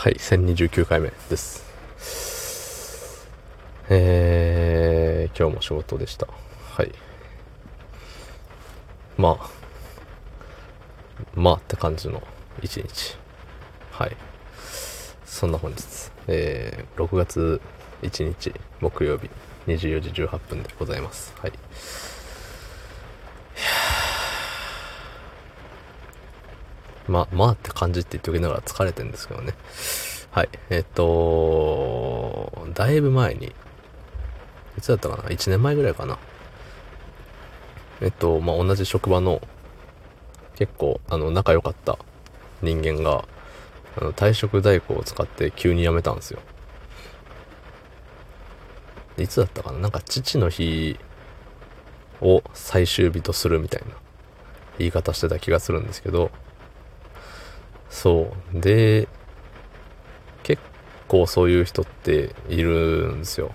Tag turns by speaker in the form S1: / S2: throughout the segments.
S1: はい、1029回目です。えー、今日も仕事でした。はい。まあ、まあって感じの一日。はい。そんな本日、えー、6月1日木曜日24時18分でございます。はい。まあ、まあって感じって言っておきながら疲れてるんですけどね。はい。えっと、だいぶ前に、いつだったかな ?1 年前ぐらいかな。えっと、まあ、同じ職場の、結構、あの、仲良かった人間が、あの、退職代行を使って急に辞めたんですよ。いつだったかな？なんか父の日を最終日とするみたいな言い方してた気がするんですけど、そう。で、結構そういう人っているんですよ。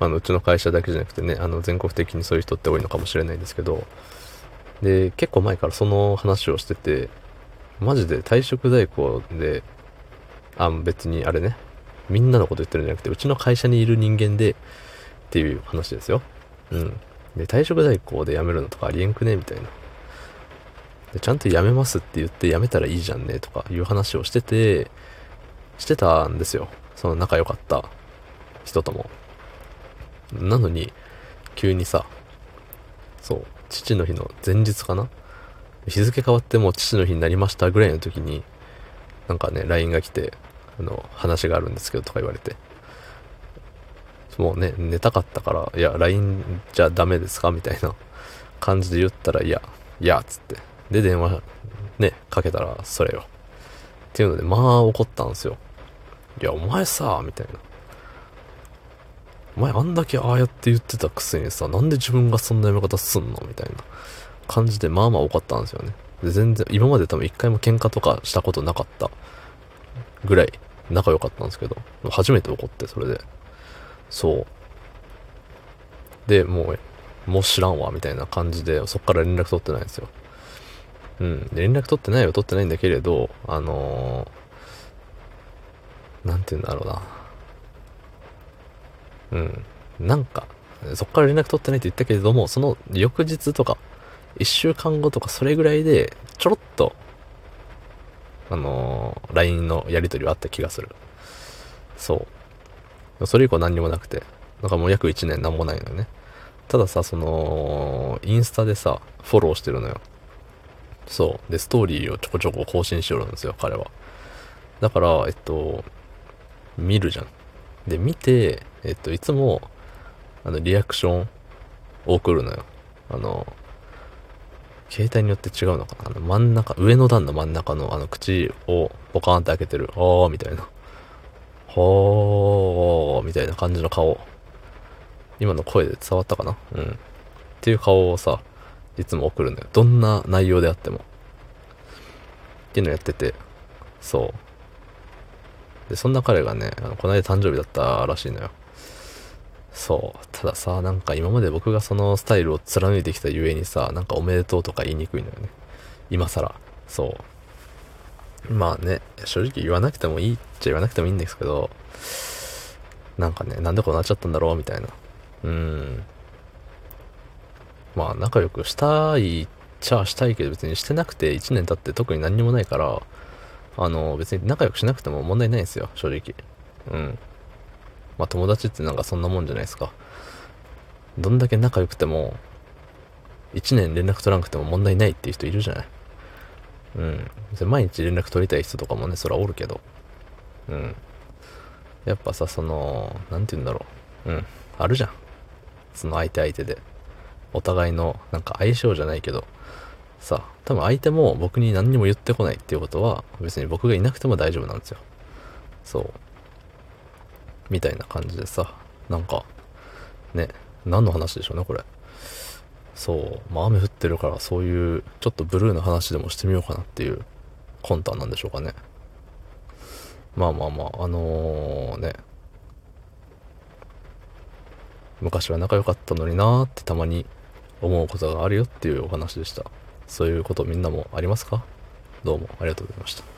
S1: あの、うちの会社だけじゃなくてね、あの、全国的にそういう人って多いのかもしれないんですけど、で、結構前からその話をしてて、マジで退職代行で、あ、別にあれね、みんなのこと言ってるんじゃなくて、うちの会社にいる人間で、っていう話ですよ。うん。で、退職代行で辞めるのとかありえんくね？みたいな。でちゃんと辞めますって言って辞めたらいいじゃんねとかいう話をしてて、してたんですよ。その仲良かった人とも。なのに、急にさ、そう、父の日の前日かな？日付変わってもう父の日になりましたぐらいの時に、なんかね、LINE が来て、あの、話があるんですけどとか言われて。もうね、寝たかったから、いや、LINE じゃダメですか？みたいな感じで言ったら、いや、いや、つって。で、電話、ね、かけたら、それよ。っていうので、まあ、怒ったんですよ。いや、お前さ、みたいな。お前あんだけああやって言ってたくせにさ、なんで自分がそんなやめ方すんの？みたいな感じで、まあまあ怒ったんですよね。で、全然、今まで多分一回も喧嘩とかしたことなかったぐらい仲良かったんですけど、初めて怒って、それで。そう。で、もう、もう知らんわ、みたいな感じで、そっから連絡取ってないんですよ。うん。連絡取ってないよ、取ってないんだけれど、あのー、なんて言うんだろうな。うん。なんか、そっから連絡取ってないって言ったけれども、その翌日とか、一週間後とかそれぐらいで、ちょろっと、あのー、LINE のやり取りはあった気がする。そう。それ以降何にもなくて。なんかもう約1年何もないのよね。たださ、その、インスタでさ、フォローしてるのよ。そう。で、ストーリーをちょこちょこ更新しよるんですよ、彼は。だから、えっと、見るじゃん。で、見て、えっと、いつも、あの、リアクションを送るのよ。あの、携帯によって違うのかな？あの、真ん中、上の段の真ん中のあの、口をポカーンって開けてる、あーみたいな。ほーみたいな感じの顔。今の声で伝わったかな？うん。っていう顔をさ、いつも送るのよ。どんな内容であっても。っていうのやってて、そう。で、そんな彼がね、あのこの間誕生日だったらしいのよ。そう。たださ、なんか今まで僕がそのスタイルを貫いてきたゆえにさ、なんかおめでとうとか言いにくいのよね。今更。そう。まあね、正直言わなくてもいいっちゃ言わなくてもいいんですけど、なんかね、なんでこうなっちゃったんだろうみたいな。うん。まあ仲良くしたいっちゃしたいけど別にしてなくて1年経って特に何にもないから、あの別に仲良くしなくても問題ないんですよ、正直。うん。まあ友達ってなんかそんなもんじゃないですか。どんだけ仲良くても、1年連絡取らなくても問題ないっていう人いるじゃない。うん。別に毎日連絡取りたい人とかもね、そらおるけど。うん。やっぱさ、その、なんて言うんだろう。うん。あるじゃん。その相手相手で。お互いの、なんか相性じゃないけど、さ、多分相手も僕に何にも言ってこないっていうことは、別に僕がいなくても大丈夫なんですよ。そう。みたいな感じでさ、なんか、ね、何の話でしょうね、これ。そう。まあ雨降ってるからそういうちょっとブルーな話でもしてみようかなっていう魂胆なんでしょうかね。まあまあまあ、あのね。昔は仲良かったのになーってたまに思うことがあるよっていうお話でした。そういうことみんなもありますか？どうもありがとうございました。